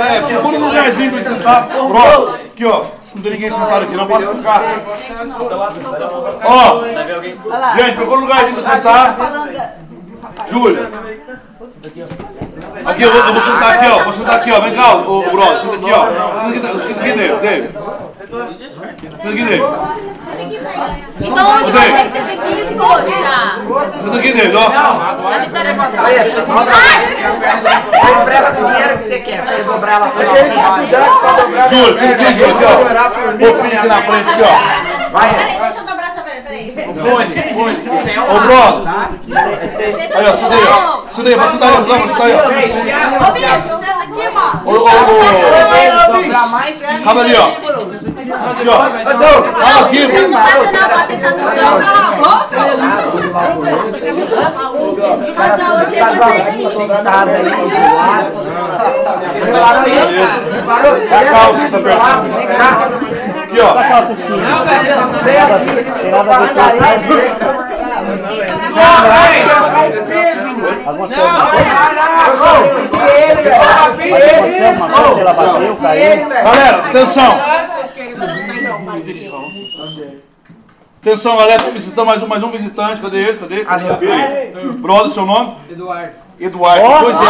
É, procura um lugarzinho pra sentar. Pronto. Aqui, ó. Não tem ninguém sentado aqui, não posso ficar. Ó, gente, procura um lugarzinho pra sentar. Júlia. Aqui, eu vou, eu vou sentar aqui, ó. Vou sentar aqui, ó. Vem cá, ô, ô Bruno. Senta aqui, ó. Senta aqui, senta aqui dele, David. Senta aqui dele. Então onde você senta aqui, poxa? Senta aqui dele, ó. A Vitória Aí empresta o dinheiro que você quer, pra você dobrar ela sua altinha. Júlia, senta aqui, Júlia, aqui, ó. Filho aqui na frente, aqui, ó. Peraí, deixa eu dobrar essa perna, peraí. Fone, fone. É um Ô, Bruno. Aí, ó, senta aí, ó. Senta aí, vai sentar aí, vai aí, ó. Ô, bicho, senta aqui, mano. Ô, ô, ô. Calma ali, ó. Calma aqui, Você não passa não, pra sentar no chão. Mas a você lado. A calça tá apertada. Aqui, ó. Galera, atenção. Atenção, galera, tá visitando mais um, mais um visitante. Cadê ele? Cadê? Cadê ele? Brother, seu nome? Eduardo. Eduardo. Pois é.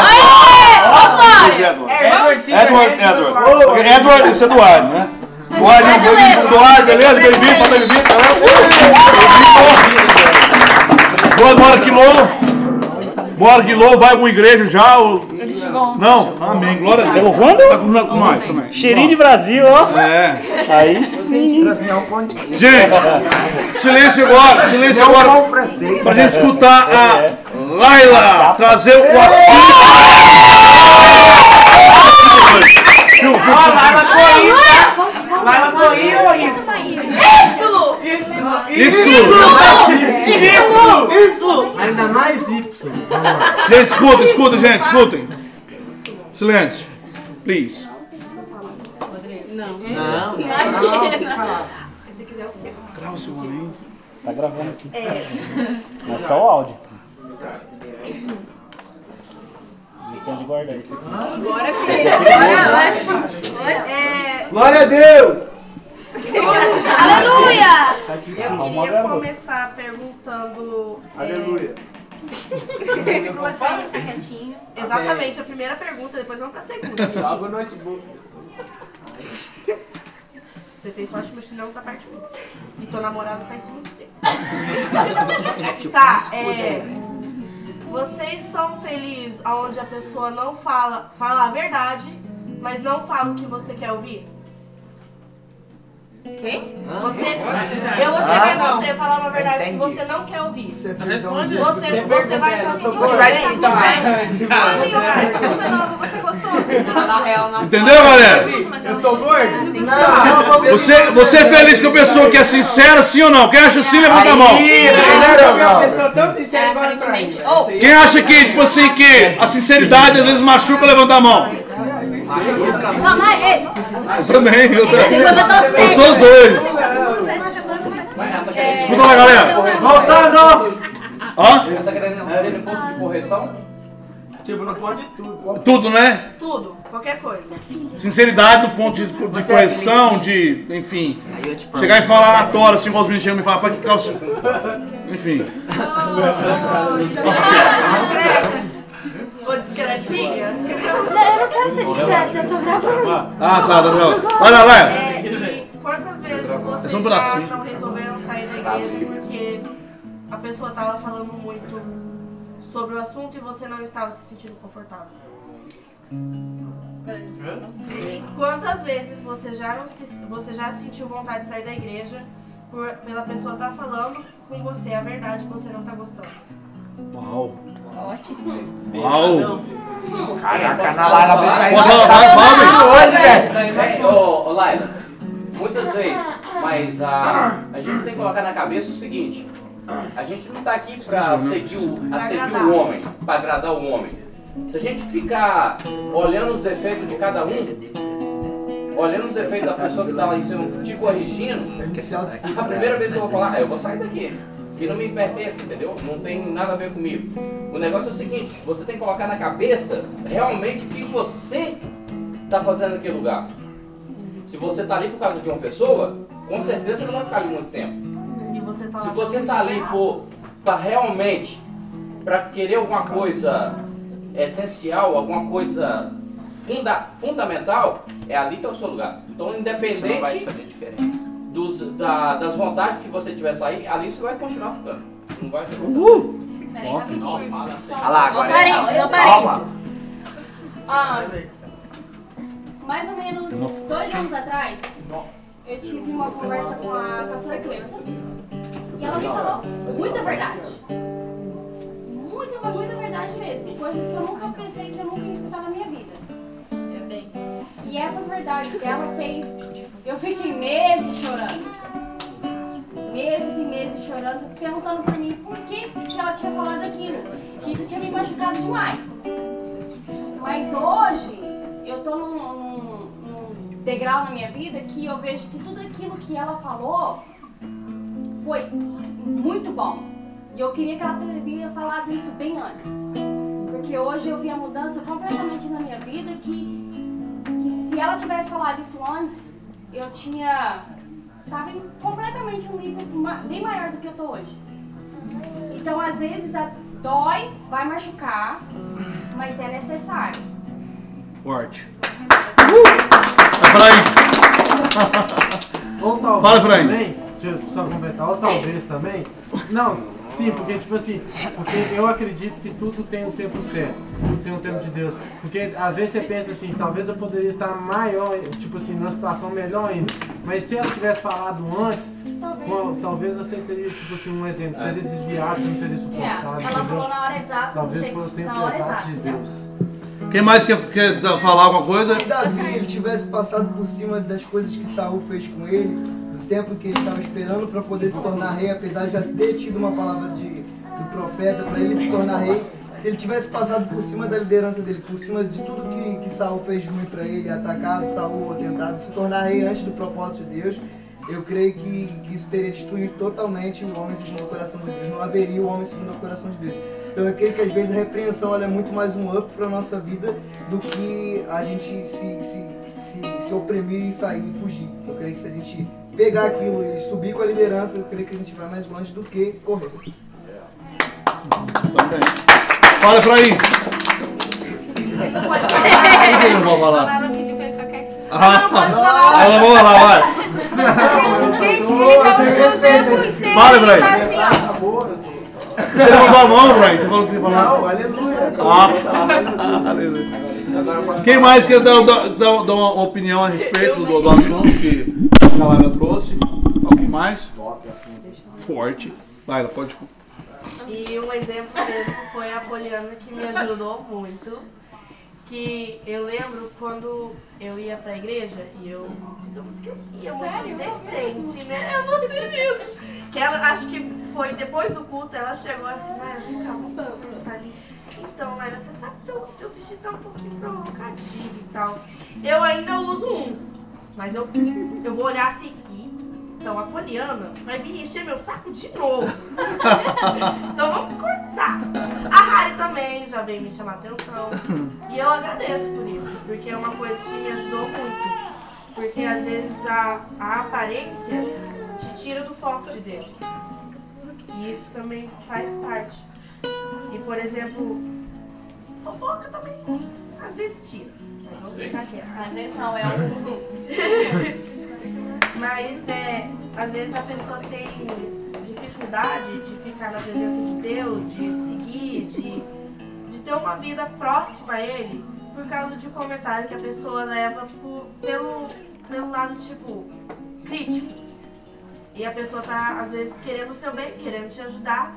Pois é, Eduardo. Edward, sim. Edward, Edward. Edward, esse é Eduardo, né? Eduardo, bem-vindo, Eduardo, beleza? Bem-vindo, tá bem-vindo, galera. Boa, bora aqui novo. Bora louco, vai com igreja já. ou- Não, amém, glória a Deus. Chegou quando? Tá com, com mais, também. Cheirinho de Brasil, ó. É. Aí sim. Gente, silêncio agora, silêncio agora. Pra gente escutar a Laila trazer o assunto. Viu? Ó, Laila tá? Laila Corinho ou isso? Isso. Ainda mais Y. Gente, escuta, escuta, gente, escutem. Silêncio. Please. Grava seu olhinho. Tá gravando aqui. Não é só o áudio. Deixa de guardar isso aqui. Glória a Deus! Aleluia! Eu queria começar perguntando. é, Aleluia. Fica quietinho. Exatamente, a primeira pergunta, depois vamos pra segunda. Joga o notebook. Você tem sorte, meu chinelo tá perto de mim. E teu namorado tá em cima de você. tá, é. Vocês são felizes onde a pessoa não fala, fala a verdade, mas não fala o que você quer ouvir? Quem? Você, eu vou chegar em você e falar uma verdade que você não quer ouvir. Você, Responde. você vai se sentindo Você vai se bem. sentir bem. Amigo, cara, você você gostou? Na real, na Entendeu, galera? Eu tô gordo? Não, Você, você é feliz com a pessoa que é sincera, sim ou não? Quem acha sim, levanta a mão. É. Ou, Quem acha que, tipo assim, que a sinceridade às vezes machuca, levanta a mão. calma aí. Eu também, eu também. Eu sou os dois. Escuta lá, galera. Voltando! Hã? Tá querendo dizer no ponto de correção? Tipo, no ponto de tudo. Tudo, né? Tudo, qualquer coisa. Sinceridade do ponto de, de correção, de, enfim. Chegar e falar na tora, assim, igual os meninos chegam e me falam, pra que calça? Enfim. Ô. Não, eu não quero ser discreta, eu tô gravando. Ah, tá, tá, tá. Vai lá, vai. É, e quantas vezes vocês É só um já bracinho. não resolveram sair da igreja porque a pessoa tava falando muito sobre o assunto e você não estava se sentindo confortável? E quantas vezes você já, não se, você já sentiu vontade de sair da igreja por, pela pessoa estar falando com você a verdade que você não tá gostando? Uau. Ótimo. Uau. Caraca, na Laila vai, velho. É, ô, Laila, muitas vezes, mas a, a gente tem que colocar na cabeça o seguinte: a gente não tá aqui pra seguir o, a seguir o homem, pra agradar o homem. Se a gente ficar olhando os defeitos de cada um, olhando os defeitos da pessoa que tá lá em cima te corrigindo, a primeira vez que eu vou falar, "Ah, eu vou sair daqui. Que não me pertence, entendeu? Não tem nada a ver comigo. O negócio é o seguinte, você tem que colocar na cabeça realmente o que você está fazendo naquele lugar. Se você está ali por causa de uma pessoa, com certeza você não vai ficar ali muito tempo. Tá Se você está ali por pra realmente para querer alguma coisa essencial, alguma coisa funda, fundamental, é ali que é o seu lugar. Então, Isso não vai te independente fazer diferença. Dos, da- das vontades que você tiver sair, ali você vai continuar ficando. Não vai Peraí, rapidinho. Olha lá, agora. parênteses. Ah, mais ou menos dois anos atrás, eu tive uma conversa com a pastora Cleusa e ela me falou muita verdade. Muita, mas muita verdade mesmo. Coisas que eu nunca pensei que eu nunca ia escutar na minha vida. E essas verdades dela fez. Eu fiquei meses chorando. Meses e meses chorando, perguntando pra mim por que, que ela tinha falado aquilo. Que isso tinha me machucado demais. Mas hoje eu tô num, num- num degrau na minha vida que eu vejo que tudo aquilo que ela falou foi muito bom. E eu queria que ela teria falado isso bem antes. Porque hoje eu vi a mudança completamente na minha vida que, que se ela tivesse falado isso antes, eu tinha. Tava em completamente um nível bem maior do que eu tô hoje. Então, às vezes, a dói, vai machucar, mas é necessário. Forte. Vai, Efraim. Ou talvez Fala, Efraim. também, deixa eu só completar, ou talvez também. Não, sim, porque tipo assim, porque eu acredito que tudo tem um tempo certo, tudo tem um tempo de Deus. Porque às vezes você pensa assim, talvez eu poderia estar maior, tipo assim, numa situação melhor ainda. Mas se ela tivesse falado antes, Talvez. bom, talvez você teria, tipo assim, um exemplo, teria desviado, não teria É, suportado, ela falou na hora exata, Talvez foi o tempo exato de entendeu? Deus. Quem mais quer, quer falar alguma coisa? Se Davi ele tivesse passado por cima das coisas que Saul fez com ele, tempo que ele estava esperando para poder se tornar rei, apesar de já ter tido uma palavra de, do profeta para ele se tornar rei, se ele tivesse passado por cima da liderança dele, por cima de tudo que, que Saul fez ruim para ele, atacado Saul, tentado se tornar rei antes do propósito de Deus, eu creio que, que isso teria destruído totalmente o homem segundo o coração de Deus. Não haveria o homem segundo o coração de Deus. Então eu creio que às vezes a repreensão é muito mais um up para nossa vida do que a gente se, se, se, se oprimir e sair e fugir. Eu creio que se a gente pegar aquilo e subir com a liderança, eu creio que a gente vai mais longe do que correr. Fala, Efraim. Que não vai falar? Ela pediu pra ele ficar quietinho. Ah, ela vai falar, vai. Gente, Você ele tá. Fala, ele Brian. tá assim. Você levantou a mão, Brian? Você falou que ia falar? Não, aleluia. Ah, aleluia. Quem mais quer dar, dar, dar- dar uma opinião a respeito do, do assunto que a Laila trouxe? Alguém mais? Forte. Laila, pode. E um exemplo mesmo foi a Poliana que me ajudou muito. Que eu lembro quando eu ia pra igreja e eu, digamos que eu ia muito decente, né? É você mesmo. Que ela, acho que foi depois do culto, ela chegou assim, Laila, vem cá, vamos conversar. Então, Laila, você sabe que teu, teus vestidos tá um pouquinho provocativos e tal. Eu ainda uso uns, mas eu, eu vou olhar assim, "Ih, então a Poliana vai vir encher meu saco de novo. então vamos cortar. A Harry também já veio me chamar atenção. E eu agradeço por isso, porque é uma coisa que me ajudou muito. Porque às vezes a, a aparência te tira do foco de Deus. E isso também faz parte. E por exemplo, fofoca também. Às vezes tira. Mas ficar. Às vezes não, é um. Mas é, às vezes a pessoa tem dificuldade de ficar na presença de Deus, de seguir, de, de ter uma vida próxima a Ele, por causa de um comentário que a pessoa leva por- pelo, pelo lado, tipo, crítico. E a pessoa tá, às vezes, querendo o seu bem, querendo te ajudar,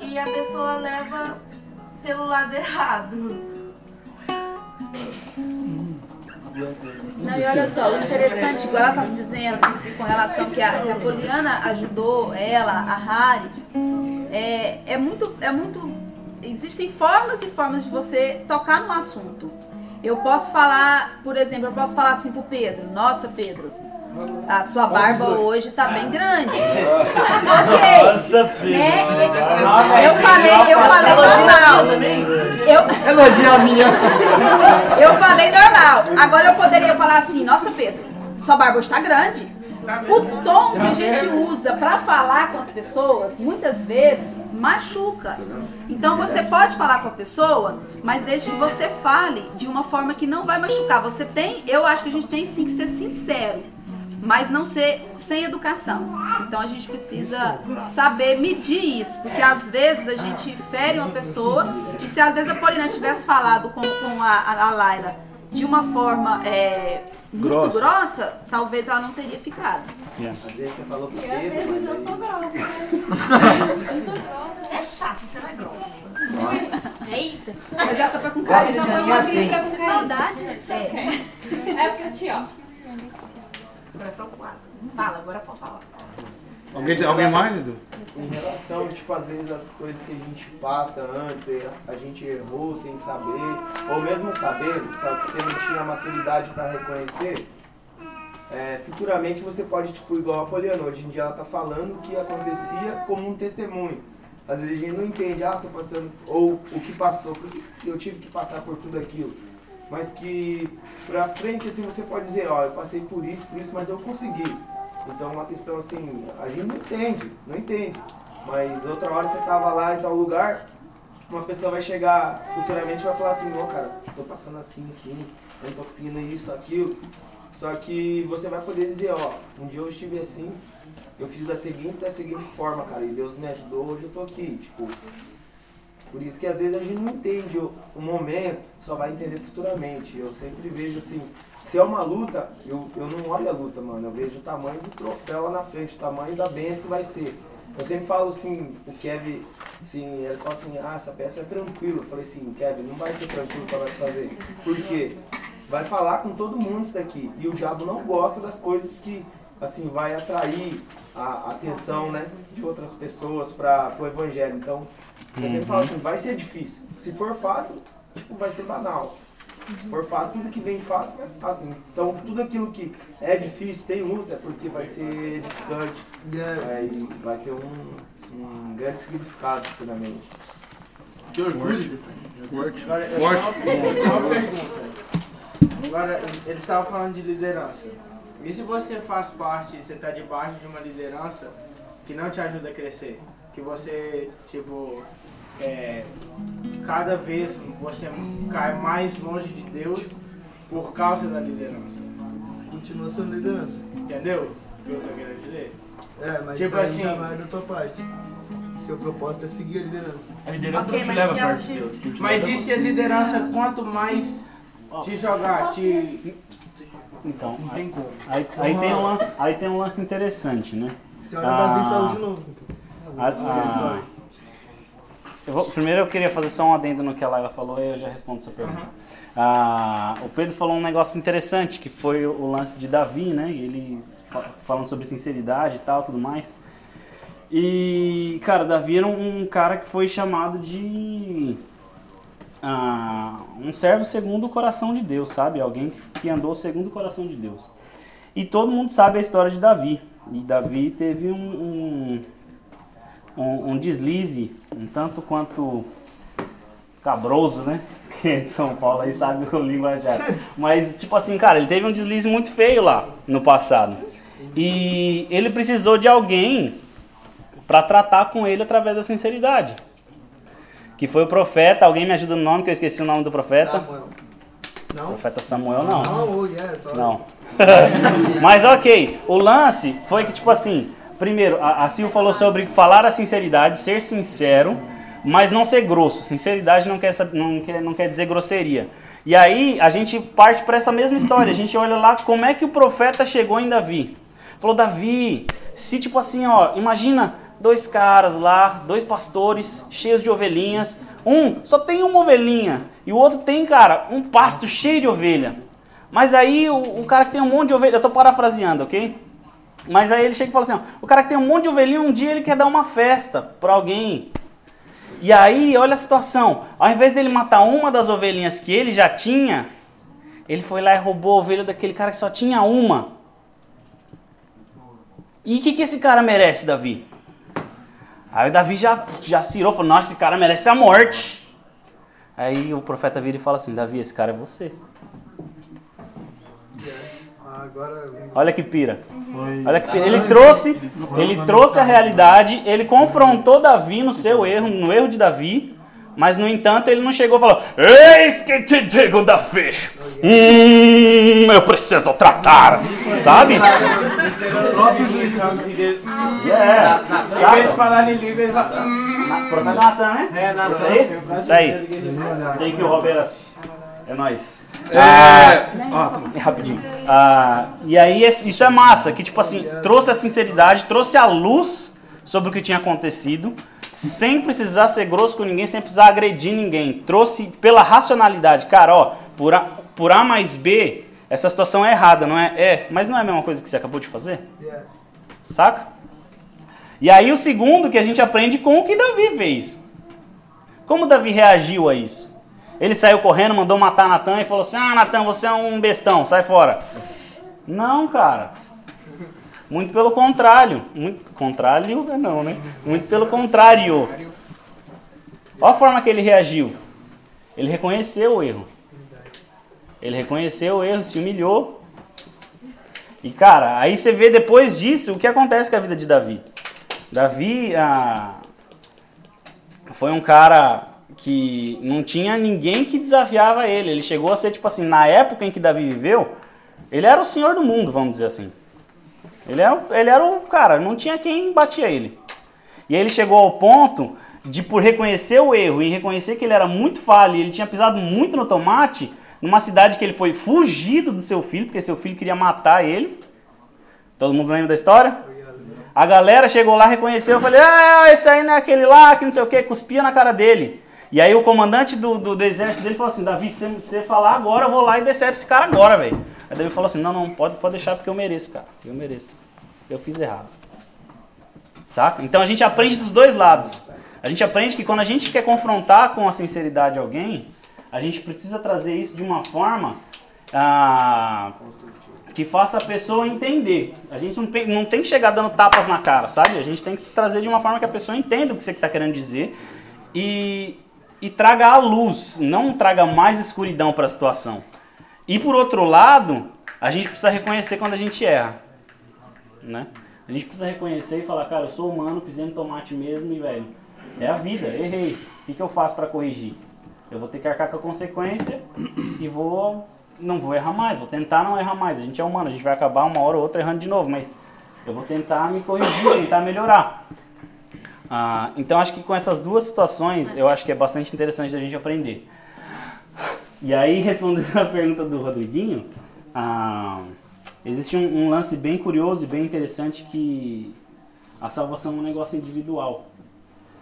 e a pessoa leva pelo lado errado. Não, e olha só, o interessante, igual ela estava dizendo, com relação que a, que a Poliana ajudou ela, a Harry, é, é muito, é muito. Existem formas e formas de você tocar no assunto. Eu posso falar, por exemplo, eu posso falar assim pro Pedro, nossa Pedro, A sua barba hoje tá bem grande. ok. Nossa, Né? Pedro. Eu falei, eu falei normal. Eu, Elogia a minha. eu falei normal. Agora eu poderia falar assim, nossa Pedro, sua barba hoje tá grande. O tom que a gente usa pra falar com as pessoas, muitas vezes, machuca. Então você pode falar com a pessoa, mas desde que você fale de uma forma que não vai machucar. Você tem, eu acho que a gente tem sim que ser sincero, mas não ser sem educação. Então a gente precisa saber medir isso, porque às vezes a gente fere uma pessoa e se às vezes a Paulina tivesse falado com, com a, a, Laila de uma forma é, muito Grossa. grossa, talvez ela não teria ficado. Às vezes você falou E às vezes eu sou grossa, né? Eu sou grossa. Você é chato, você não é grossa. Eita. Mas essa foi com Essa carinho. foi E uma assim? crítica com maldade. É porque eu te ó. Coração quase. Fala, agora pode falar. Alguém, tem- alguém mais, Edu? Em relação, tipo, às vezes as coisas que a gente passa antes, e a gente errou sem saber, ou mesmo sabendo, só que você não tinha a maturidade para reconhecer, é, futuramente você pode, tipo, igual a Poliana, hoje em dia ela tá falando o que acontecia como um testemunho. Às vezes a gente não entende, ah, tô passando, ou o que passou, porque eu tive que passar por tudo aquilo. Mas que pra frente, assim, você pode dizer, ó, eu passei por isso, por isso, mas eu consegui. Então uma questão assim, a gente não entende, não entende. Mas outra hora você tava lá em tal lugar, uma pessoa vai chegar futuramente e vai falar assim, ó cara, tô passando assim, assim, eu não tô conseguindo isso, aquilo. Só que você vai poder dizer, ó, um dia eu estive assim, eu fiz da seguinte, da seguinte forma, cara, e Deus me ajudou, hoje eu tô aqui, tipo. Por isso que às vezes a gente não entende o, momento, só vai entender futuramente. Eu sempre vejo assim, se é uma luta, eu, eu não olho a luta, mano. Eu vejo o tamanho do troféu lá na frente, o tamanho da benção que vai ser. Eu sempre falo assim, o Kevin, assim, ele fala assim, ah, essa peça é tranquila. Eu falei assim, Kevin, não vai ser tranquilo pra nós fazer. Por quê? Vai falar com todo mundo isso daqui. E o diabo não gosta das coisas que, assim, vai atrair a atenção, né, de outras pessoas para o evangelho. Então, eu sempre falo assim, vai ser difícil. Se for fácil, tipo, vai ser banal. Se for fácil, tudo que vem fácil vai fácil. Então, tudo aquilo que é difícil, tem luta, é porque vai ser edificante. É, e vai ter um, um grande significado futuramente. Que orgulho. Forte. Agora, eles estavam falando de liderança. E se você faz parte, você está debaixo de uma liderança que não te ajuda a crescer? Que você, tipo, é, cada vez você cai mais longe de Deus por causa da liderança. Continua sendo liderança. Entendeu o que eu tô querendo dizer? É, mas Tipo assim- já vai da tua parte. Seu propósito é seguir a liderança. A liderança Ok, não te leva ela perto de Deus. te Mas leva é a liderança, quanto mais te jogar, te... Então, Não tem como. aí, aí, tem um, aí tem um lance interessante, né? Senhora Davi saiu de novo. A- a- eu vou- primeiro eu queria fazer só um adendo no que a Laila falou e eu já respondo sua pergunta. Ah, o Pedro falou um negócio interessante, que foi o, lance de Davi, né? Ele fa- falando sobre sinceridade e tal, tudo mais. E, cara, Davi era um, cara que foi chamado de ah, um servo segundo o coração de Deus, sabe? Alguém que, que andou segundo o coração de Deus. E todo mundo sabe a história de Davi. E Davi teve um, um, um, um deslize, um tanto quanto cabroso, né? Quem é de São Paulo aí sabe o linguajar. Mas, tipo assim, cara, ele teve um deslize muito feio lá no passado. E ele precisou de alguém para tratar com ele através da sinceridade. Que foi o profeta, alguém me ajuda no nome, que eu esqueci o nome do profeta. Samuel. Não? Profeta Samuel não. Não, oh, yeah. Não. Mas ok, o lance foi que, tipo assim, primeiro, a, a Sil falou sobre falar a sinceridade, ser sincero, mas não ser grosso. Sinceridade não quer, não quer, não quer dizer grosseria. E aí a gente parte para essa mesma história. A gente olha lá como é que o profeta chegou em Davi. Falou, Davi, se tipo assim, ó, imagina dois caras lá, dois pastores cheios de ovelhinhas. Um só tem uma ovelhinha e o outro tem, cara, um pasto cheio de ovelha. Mas aí o, o cara que tem um monte de ovelha, eu tô parafraseando, ok? Mas aí ele chega e fala assim, ó, o cara que tem um monte de ovelhinha, um dia ele quer dar uma festa para alguém. E aí, olha a situação, ao invés dele matar uma das ovelhinhas que ele já tinha, ele foi lá e roubou a ovelha daquele cara que só tinha uma. E o que, que esse cara merece, Davi? Aí o Davi já, já cirou, falou, nossa, esse cara merece a morte. Aí o profeta vira e fala assim, Davi, esse cara é você. Agora. Olha que pira. Olha que pira. Ele trouxe, ele trouxe a realidade, ele confrontou Davi no seu erro, no erro de Davi, mas no entanto ele não chegou e falou: Eis que te digo, Davi. Hum, eu preciso tratar. Sabe? Yeah. Em de falar em língua, ele fala. "Hum". Profeta Natan, né? É, Natan. Isso aí? Isso aí. Tem que o Roberto. É nóis. É. Ah, Ah, tá. rapidinho. Ah, e aí isso é massa, que tipo assim, trouxe a sinceridade, trouxe a luz sobre o que tinha acontecido, sem precisar ser grosso com ninguém, sem precisar agredir ninguém. Trouxe pela racionalidade, cara, ó, por A, por a mais B, essa situação é errada, não é? É, mas não é a mesma coisa que você acabou de fazer? Yeah. Saca? E aí o segundo que a gente aprende com o que Davi fez. Como Davi reagiu a isso? Ele saiu correndo, mandou matar Natan e falou assim: Ah, Natan, você é um bestão, sai fora. Não, cara. Muito pelo contrário. Muito contrário, não, né? Muito pelo contrário. Olha a forma que ele reagiu. Ele reconheceu o erro. Ele reconheceu o erro, se humilhou. E cara, aí você vê depois disso o que acontece com a vida de Davi. Davi ah, foi um cara que não tinha ninguém que desafiava ele. Ele chegou a ser, tipo assim, na época em que Davi viveu, ele era o senhor do mundo, vamos dizer assim. Ele era, ele era o cara, não tinha quem batia ele. E ele chegou ao ponto de, por reconhecer o erro e reconhecer que ele era muito falho ele tinha pisado muito no tomate, numa cidade que ele foi fugido do seu filho, porque seu filho queria matar ele. Todo mundo lembra da história? A galera chegou lá, reconheceu, eu falei, ah, esse aí não é aquele lá, que não sei o que, cuspia na cara dele. E aí o comandante do, do, do exército dele falou assim, Davi, se você falar agora, eu vou lá e decepo esse cara agora, velho. Aí Davi falou assim, não, não, pode, pode deixar porque eu mereço, cara. Eu mereço. Eu fiz errado. Saca? Então a gente aprende dos dois lados. A gente aprende que quando a gente quer confrontar com a sinceridade alguém, a gente precisa trazer isso de uma forma ah, que faça a pessoa entender. A gente não tem, não tem que chegar dando tapas na cara, sabe? A gente tem que trazer de uma forma que a pessoa entenda o que você está querendo dizer e, e traga a luz, não traga mais escuridão para a situação. E por outro lado, a gente precisa reconhecer quando a gente erra, né? A gente precisa reconhecer e falar, cara, eu sou humano, pisei no tomate mesmo e, velho, é a vida, errei. O que, que eu faço para corrigir? Eu vou ter que arcar com a consequência e vou não vou errar mais, vou tentar não errar mais. A gente é humano, a gente vai acabar uma hora ou outra errando de novo, mas eu vou tentar me corrigir, tentar melhorar. Ah, então acho que com essas duas situações, eu acho que é bastante interessante a gente aprender. E aí, respondendo a pergunta do Rodriguinho, ah, existe um, um lance bem curioso e bem interessante que a salvação é um negócio individual.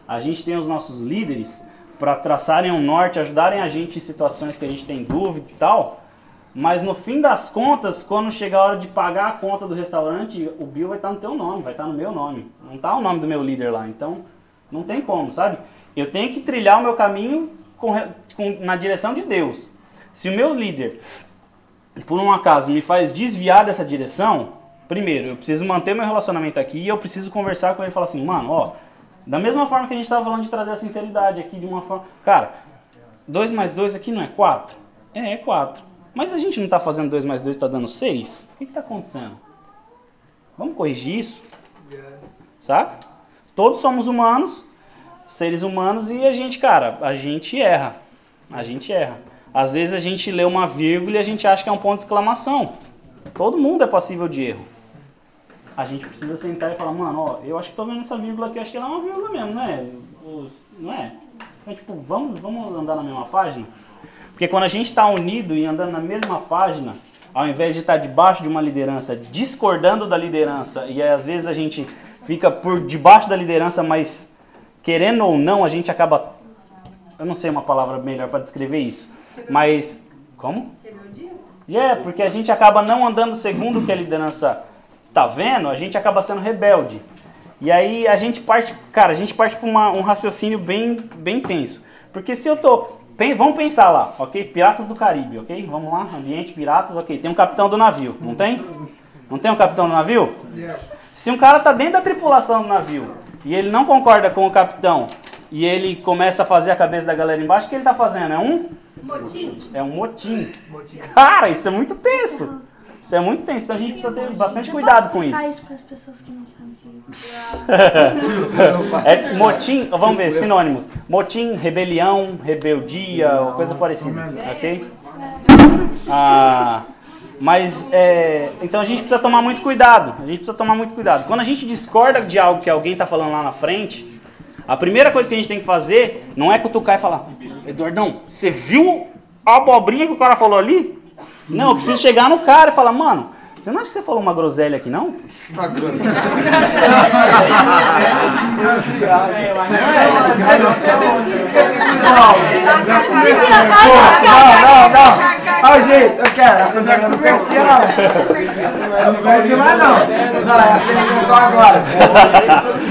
A gente tem os nossos líderes para traçarem um norte, ajudarem a gente em situações que a gente tem dúvida e tal, mas no fim das contas, quando chegar a hora de pagar a conta do restaurante, o bill vai estar no teu nome, vai estar no meu nome. Não está o nome do meu líder lá. Então, não tem como, sabe? Eu tenho que trilhar o meu caminho com, com, na direção de Deus. Se o meu líder, por um acaso, me faz desviar dessa direção, primeiro, eu preciso manter meu relacionamento aqui e eu preciso conversar com ele e falar assim, mano, ó, da mesma forma que a gente estava falando de trazer a sinceridade aqui de uma forma. Cara, 2 mais 2 aqui não é 4? É, é 4. Mas a gente não está fazendo 2 mais 2 está dando 6? O que está acontecendo? Vamos corrigir isso? Saca? Todos somos humanos, seres humanos, e a gente, cara, a gente erra. A gente erra. Às vezes a gente lê uma vírgula e a gente acha que é um ponto de exclamação. Todo mundo é passível de erro. A gente precisa sentar e falar, mano, ó, eu acho que tô vendo essa vírgula aqui, acho que ela é uma vírgula mesmo, né? Não é? Então, tipo, vamos, vamos andar na mesma página? Porque quando a gente está unido e andando na mesma página, ao invés de estar debaixo de uma liderança, discordando da liderança, e às vezes a gente fica por debaixo da liderança, mas querendo ou não, a gente acaba. Eu não sei uma palavra melhor para descrever isso, mas. Como? É, yeah, porque a gente acaba não andando segundo o que a liderança está vendo, a gente acaba sendo rebelde. E aí a gente parte, cara, a gente parte para um raciocínio bem, bem tenso. Porque se eu tô Vamos pensar lá, ok? Piratas do Caribe, ok? Vamos lá, ambiente piratas, ok. Tem um capitão do navio, não tem? Não tem um capitão do navio? Se um cara tá dentro da tripulação do navio e ele não concorda com o capitão e ele começa a fazer a cabeça da galera embaixo, o que ele tá fazendo? É um? Motim. É um motim. Cara, isso é muito tenso. Isso é muito tenso, então a gente precisa ter bastante cuidado com isso. Para as pessoas que não sabem o que É motim, vamos ver, sinônimos. Motim, rebelião, rebeldia, ou coisa parecida, ok? Ah, mas, é, então a gente precisa tomar muito cuidado, a gente precisa tomar muito cuidado. Quando a gente discorda de algo que alguém está falando lá na frente, a primeira coisa que a gente tem que fazer não é cutucar e falar, Eduardão, você viu a abobrinha que o cara falou ali? Não, eu preciso chegar no cara e falar, mano, você não acha que você falou uma groselha aqui, não? Uma Não, não, não. Olha o jeito, eu quero. Essa não é não. Não vai de lá, não. Não, essa ele inventou agora.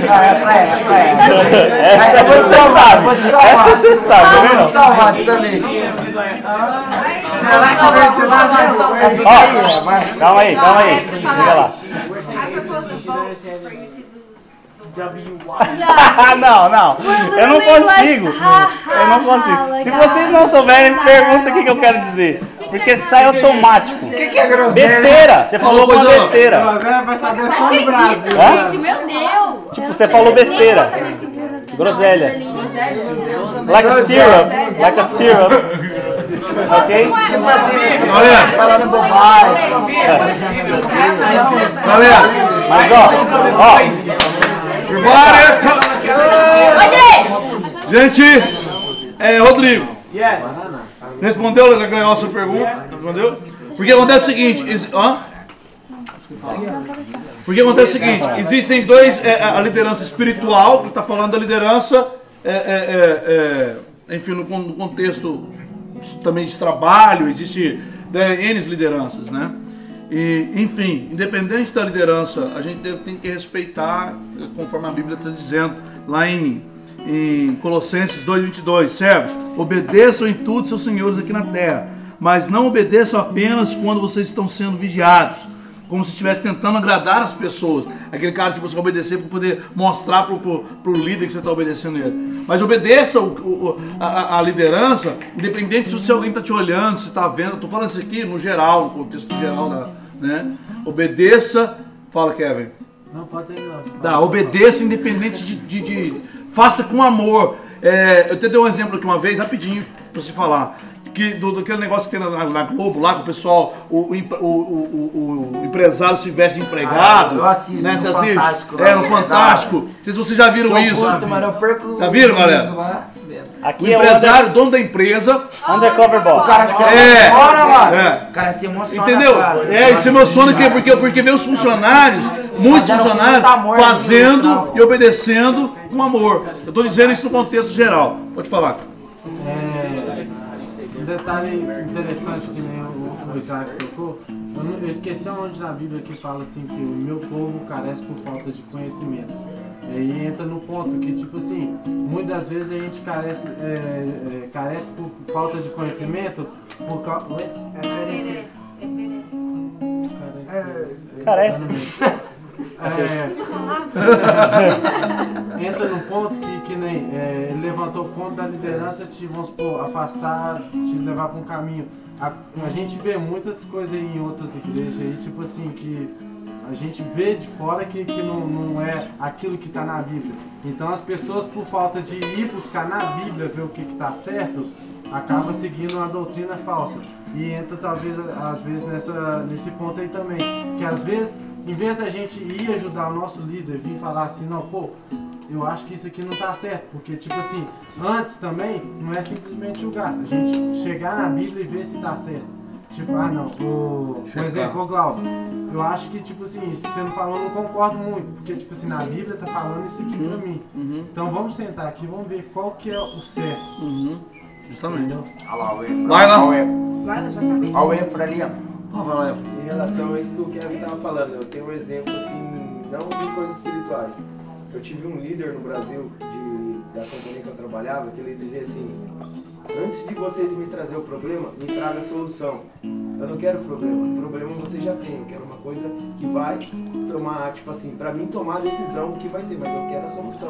Não, essa é, essa é. Essa eu vou te salvar, vou te salvar. Essa você sabe, Ah, né? Vou te salvar vez. É, vai. Calma aí, calma aí. Fica lá. I propose a vote for you to não, não. Eu não consigo. Eu não consigo. Se vocês não souberem, pergunta o que, que eu quero dizer. Porque sai automático. O que, que é groselha? Besteira. Você falou uma besteira. Groselha vai saber só no Brasil. Gente, meu Deus. Tipo, você falou besteira. Groselha. Like a syrup. Like a syrup. Ok? Tipo assim, Galera. falando bobagem. Galera, Mas ó, ó. Gente, é, Rodrigo. Respondeu legal a sua pergunta? Respondeu? Porque acontece o seguinte. hã? Porque acontece o seguinte: existem dois. é, a liderança espiritual, que está falando da liderança, é, é, é, é, enfim, no, no contexto também de trabalho, existe né, N lideranças, né? E, enfim, independente da liderança, a gente tem que respeitar, eh, conforme a Bíblia está dizendo, lá em, em Colossenses 2,22, servos, obedeçam em tudo seus senhores aqui na terra, mas não obedeçam apenas quando vocês estão sendo vigiados, como se estivesse tentando agradar as pessoas. Aquele cara que você vai obedecer para poder mostrar para o líder que você está obedecendo ele. Mas obedeça o- o- a, a- liderança, independente se, se alguém está te olhando, se está vendo. Estou falando isso aqui no geral, no contexto geral, da, né? Obedeça. Fala, Kevin. Não, pode terminar. Dá, obedeça independente de, de- de- Faça com amor. É, eu até dei um exemplo aqui uma vez, rapidinho, pra você falar. Que, do, daquele negócio que tem na, na Globo lá, que o pessoal, o, o, o- o- o- o empresário se veste de empregado. Ah, eu assisto né? no Você assiste? Fantástico, É, lá. no Fantástico. Não sei se vocês já viram Sou isso. curto, mas eu perco Já viram, galera? lá, vendo. O Aqui é o empresário, dono da empresa. Undercover O Boss. cara se É. emociona, mano. É. O cara se emociona. Entendeu? cara. É, isso emociona que, porque, porque vê os funcionários, muitos Fazendo funcionários, fazendo e obedecendo com amor. Eu tô dizendo isso no contexto geral. Pode falar. É, um detalhe interessante que nem o, Isaac tocou, eu, eu esqueci onde na Bíblia que fala assim que o meu povo carece por falta de conhecimento. E aí entra no ponto que, tipo assim, muitas vezes a gente carece, é, é, carece por falta de conhecimento por causa. Carece. É, entra num ponto que, que nem é, ele levantou o ponto da liderança te, vamos supor, afastar, te levar para um caminho. A, a gente vê muitas coisas em outras igrejas aí, tipo assim, que a gente vê de fora que, que não, não é aquilo que está na Bíblia. Então as pessoas, por falta de ir buscar na Bíblia ver o que está certo, acaba seguindo uma doutrina falsa. E entra talvez às vezes nessa, nesse ponto aí também. Que às vezes, em vez da gente ir ajudar o nosso líder, vir falar assim, não, pô, eu acho que isso aqui não tá certo. Porque, tipo assim, antes também não é simplesmente julgar. A gente chegar na Bíblia e ver se tá certo. Tipo, ah não, o, por exemplo, o Glauco, eu acho que, tipo assim, se você não falou, eu não concordo muito, porque, tipo assim, na Bíblia tá falando isso aqui pra mim. Então vamos sentar aqui, vamos ver qual que é o certo. Justamente. Olha lá o Efra. Vai lá. Olha o Efra. Vai, já acabei. Olha o Efra ali, ó. Vai lá, Em relação a isso que o Kevin estava falando, eu tenho um exemplo assim, não de coisas espirituais. Eu tive um líder no Brasil de, da companhia que eu trabalhava, que ele dizia assim, antes de vocês me trazer o problema, me traga a solução. Eu não quero problema. Problema você já tem. Eu quero uma coisa que vai tomar, tipo assim, pra mim tomar a decisão do que vai ser, mas eu quero a solução.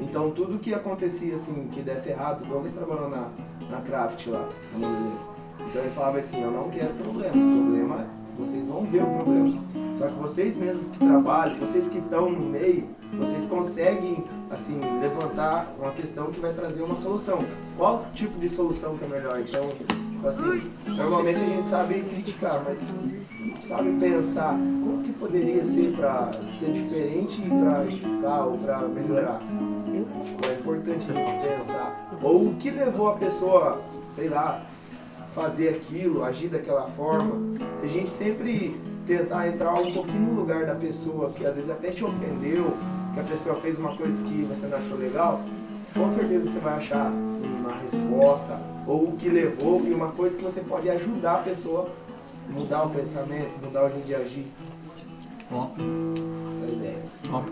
Então tudo que acontecia assim, que desse errado, igual eles trabalhando na, na craft lá, na. Então ele falava assim, eu não quero problema. Problema vocês vão ver o problema. Só que vocês mesmos que trabalham, vocês que estão no meio, vocês conseguem assim levantar uma questão que vai trazer uma solução. Qual tipo de solução que é melhor? Então, tipo assim, normalmente a gente sabe criticar, mas não sabe pensar como que poderia ser para ser diferente e para edificar ou para melhorar. Tipo, é importante a gente pensar. Ou o que levou a pessoa, sei lá, fazer aquilo, agir daquela forma. A gente sempre tentar entrar um pouquinho no lugar da pessoa que às vezes até te ofendeu, que a pessoa fez uma coisa que você não achou legal, com certeza você vai achar uma resposta ou o que levou e uma coisa que você pode ajudar a pessoa a mudar o pensamento, mudar o jeito de agir. Bom. Essa é a ideia. Bom.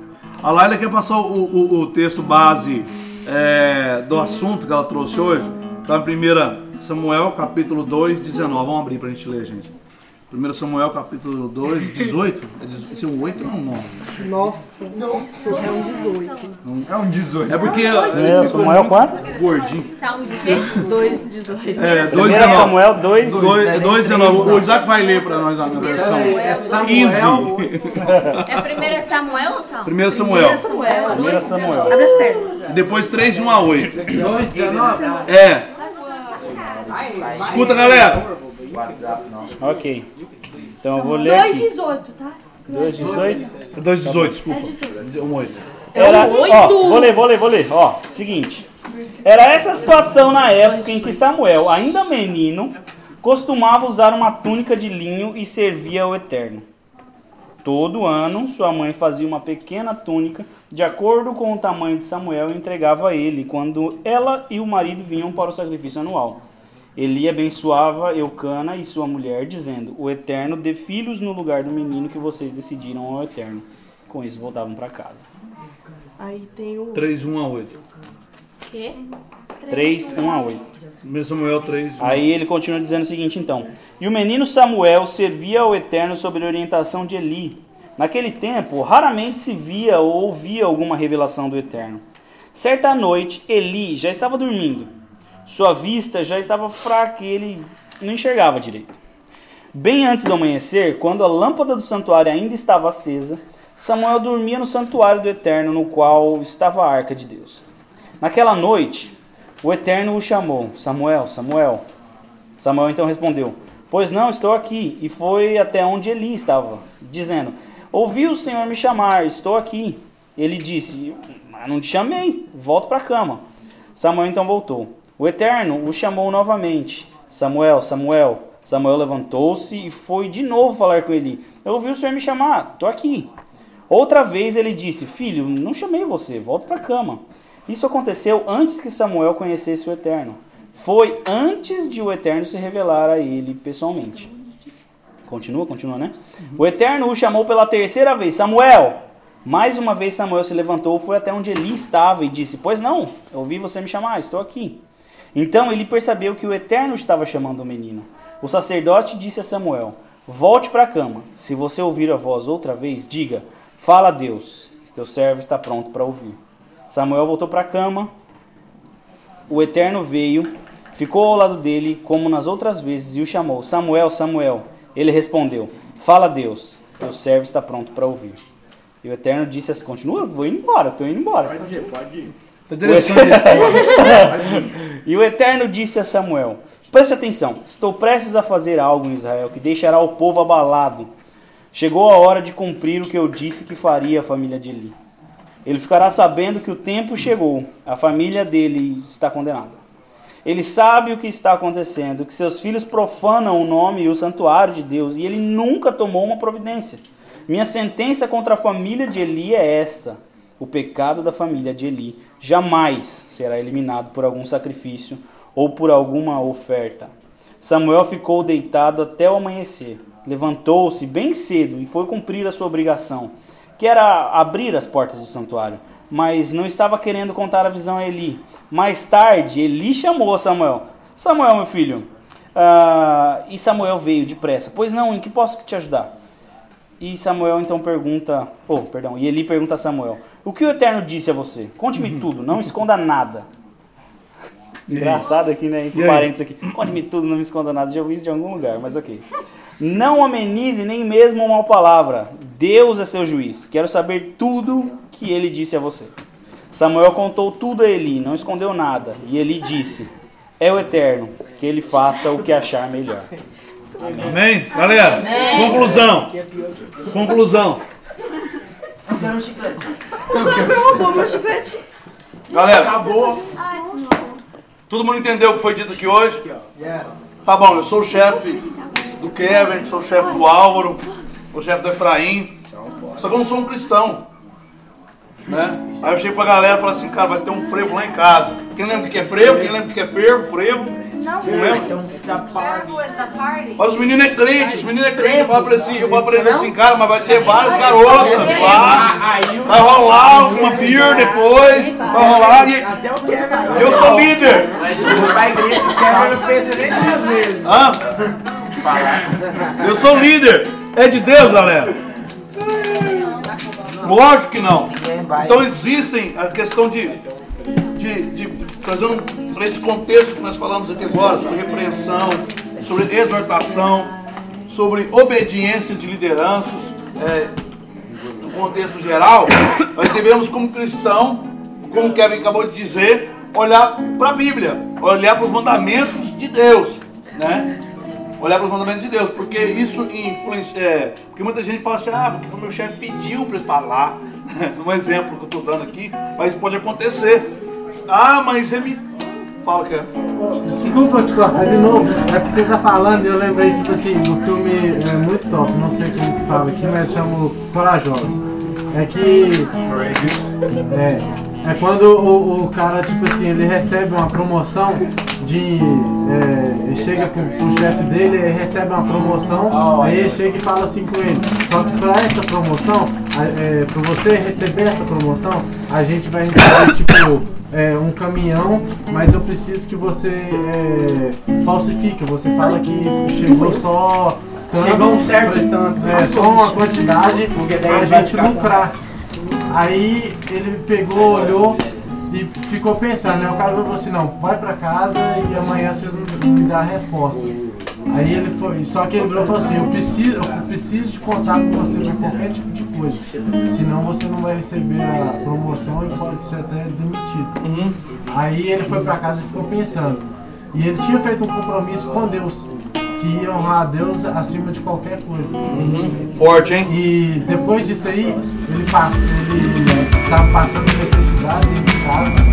A Laila quer passar o, o, o texto base é, do assunto que ela trouxe hoje. Está em 1 Samuel, capítulo 2, 19. Vamos abrir para a gente ler, gente. 1 Samuel, capítulo 2, 18. É Esse é um 8 ou é um 9? Nossa, isso é um 18. É um 18. É porque. É, Samuel quanto? Gordinho. Salmo de quê? 2, 18. É, 2, 1 19. Samuel 2, 2, 2, 19. O Isaac vai ler para nós a minha versão. É Samuel. É 1 Samuel ou Salmo? 1 Samuel. Samuel. 1 Samuel. Abre as pernas. Depois 3, 1 a 8. 2, 19? É. Escuta, galera. Ok. Então eu vou ler aqui. 2,18, tá? 2, 18. 2, 18, desculpa. É 18. 1, 8. Era, ó, vou ler, vou ler, vou ler. Ó, seguinte. Era essa situação na época em que Samuel, ainda menino, costumava usar uma túnica de linho e servia ao Eterno. Todo ano, sua mãe fazia uma pequena túnica de acordo com o tamanho de Samuel e entregava a ele quando ela e o marido vinham para o sacrifício anual. Eli abençoava Eucana e sua mulher, dizendo: O Eterno dê filhos no lugar do menino que vocês decidiram ao Eterno. Com isso, voltavam para casa. Aí tem o. 3, 1 a 8. Quê? 3, 1 a 8. 1 Samuel 3, 1. Aí ele continua dizendo o seguinte, então. E o menino Samuel servia ao Eterno sob a orientação de Eli. Naquele tempo, raramente se via ou ouvia alguma revelação do Eterno. Certa noite, Eli já estava dormindo. Sua vista já estava fraca e ele não enxergava direito. Bem antes do amanhecer, quando a lâmpada do santuário ainda estava acesa, Samuel dormia no santuário do Eterno, no qual estava a arca de Deus. Naquela noite, o Eterno o chamou: Samuel, Samuel. Samuel então respondeu: Pois não, estou aqui. E foi até onde Eli estava, dizendo: Ouvi o Senhor me chamar, estou aqui. Ele disse: Mas não te chamei, volto para a cama. Samuel então voltou. O Eterno o chamou novamente: Samuel, Samuel. Samuel levantou-se e foi de novo falar com Eli: Eu ouvi o Senhor me chamar, estou aqui. Outra vez ele disse: Filho, não chamei você, volta para a cama. Isso aconteceu antes que Samuel conhecesse o Eterno. Foi antes de o Eterno se revelar a ele pessoalmente. Continua, continua, né? O Eterno o chamou pela terceira vez: Samuel! Mais uma vez Samuel se levantou, foi até onde Eli estava e disse: Pois não, eu ouvi você me chamar, estou aqui. Então ele percebeu que o Eterno estava chamando o menino. O sacerdote disse a Samuel: Volte para a cama. Se você ouvir a voz outra vez, diga: Fala a Deus, teu servo está pronto para ouvir. Samuel voltou para a cama. O Eterno veio, ficou ao lado dele, como nas outras vezes, e o chamou: Samuel, Samuel. Ele respondeu: Fala a Deus, teu servo está pronto para ouvir. E o Eterno disse assim: Continua, vou indo embora, estou indo embora. Pode ir, pode ir. Tá interessante isso. E o Eterno disse a Samuel: Preste atenção, estou prestes a fazer algo em Israel que deixará o povo abalado. Chegou a hora de cumprir o que eu disse que faria a família de Eli. Ele ficará sabendo que o tempo chegou, a família dele está condenada. Ele sabe o que está acontecendo, que seus filhos profanam o nome e o santuário de Deus, e ele nunca tomou uma providência. Minha sentença contra a família de Eli é esta: o pecado da família de Eli jamais será eliminado por algum sacrifício ou por alguma oferta. Samuel ficou deitado até o amanhecer. Levantou-se bem cedo e foi cumprir a sua obrigação, que era abrir as portas do santuário. Mas não estava querendo contar a visão a Eli. Mais tarde, Eli chamou Samuel: Samuel, meu filho, Ah, e Samuel veio depressa. Pois não, em que posso te ajudar? E Samuel então pergunta, oh, perdão, e Eli pergunta a Samuel: O que o Eterno disse a você? Conte-me tudo, não esconda nada. Engraçado aqui, né? Entre parênteses aqui. Conte-me tudo, não me esconda nada. Já ouvi isso de algum lugar, mas ok. Não amenize nem mesmo uma palavra. Deus é seu juiz. Quero saber tudo que ele disse a você. Samuel contou tudo a Eli, não escondeu nada. E Eli disse: É o Eterno, que ele faça o que achar melhor. Amém? Galera, Amém. conclusão. Conclusão. Eu quero um chiclete. Derrubou meu chiclete. Galera, Acabou. todo mundo entendeu o que foi dito aqui hoje? Yeah. Tá bom, eu sou o chefe do Kevin, sou o chefe do Álvaro, sou o chefe do Efraim. Só que eu não sou um cristão. Né? Aí eu chego pra galera e falo assim, cara, vai ter um frevo lá em casa. Quem lembra o que é frevo? Quem lembra o que é fervo? Frevo? Não, Não the party. Mas os meninos é crente, os meninos é crente. Eu falo pra assim, eu falo pra eles assim, cara, mas vai ter várias garotas lá. Vai rolar uma beer depois. Vai rolar e até o Kevin. eu sou líder. Hã? Eu sou líder. É de Deus, galera. Lógico que não. Então existem a questão de, de, de trazendo para esse contexto que nós falamos aqui agora, sobre repreensão, sobre exortação, sobre obediência de lideranças, é, no contexto geral, nós devemos como cristão, como o Kevin acabou de dizer, olhar para a Bíblia, olhar para os mandamentos de Deus, né? olhar para os mandamentos de Deus, porque isso influencia. É, porque muita gente fala assim, ah, porque foi meu chefe pediu para lá. um exemplo que eu estou dando aqui, mas pode acontecer. Ah, mas ele. Fala que é. Desculpa te cortar de novo, é porque você tá falando e eu lembrei, tipo assim, do filme é muito top, não sei como que fala aqui, mas chama Corajosa. É que. É, é quando o, o cara, tipo assim, ele recebe uma promoção de. É, ele chega pro, pro chefe dele, ele recebe uma promoção, aí ele chega e fala assim com ele. Só que pra essa promoção, é, pra você receber essa promoção, a gente vai receber, tipo, é, um caminhão, mas eu preciso que você é, falsifique. Você fala que chegou só. tanto, Chegou um certo pra- tanto. É, só uma quantidade pra gente lucrar. Aí ele pegou, olhou e ficou pensando, né? O cara falou assim, não, vai pra casa e amanhã vocês me dão a resposta. Aí ele foi, só que ele falou assim, eu preciso, eu preciso de contar com você pra qualquer tipo de coisa. Senão você não vai receber a promoção e pode ser até demitido. Aí ele foi pra casa e ficou pensando. E ele tinha feito um compromisso com Deus, que ia honrar a Deus acima de qualquer coisa. Forte, hein? E depois disso aí, ele ele tava passando necessidade de casa,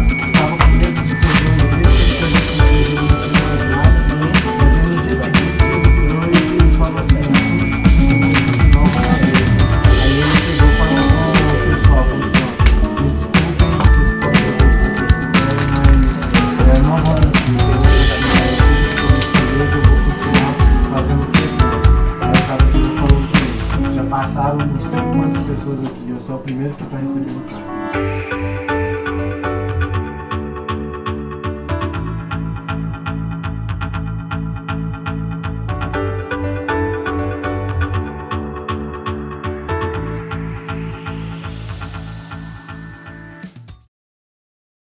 eu sou o primeiro que tá recebendo o.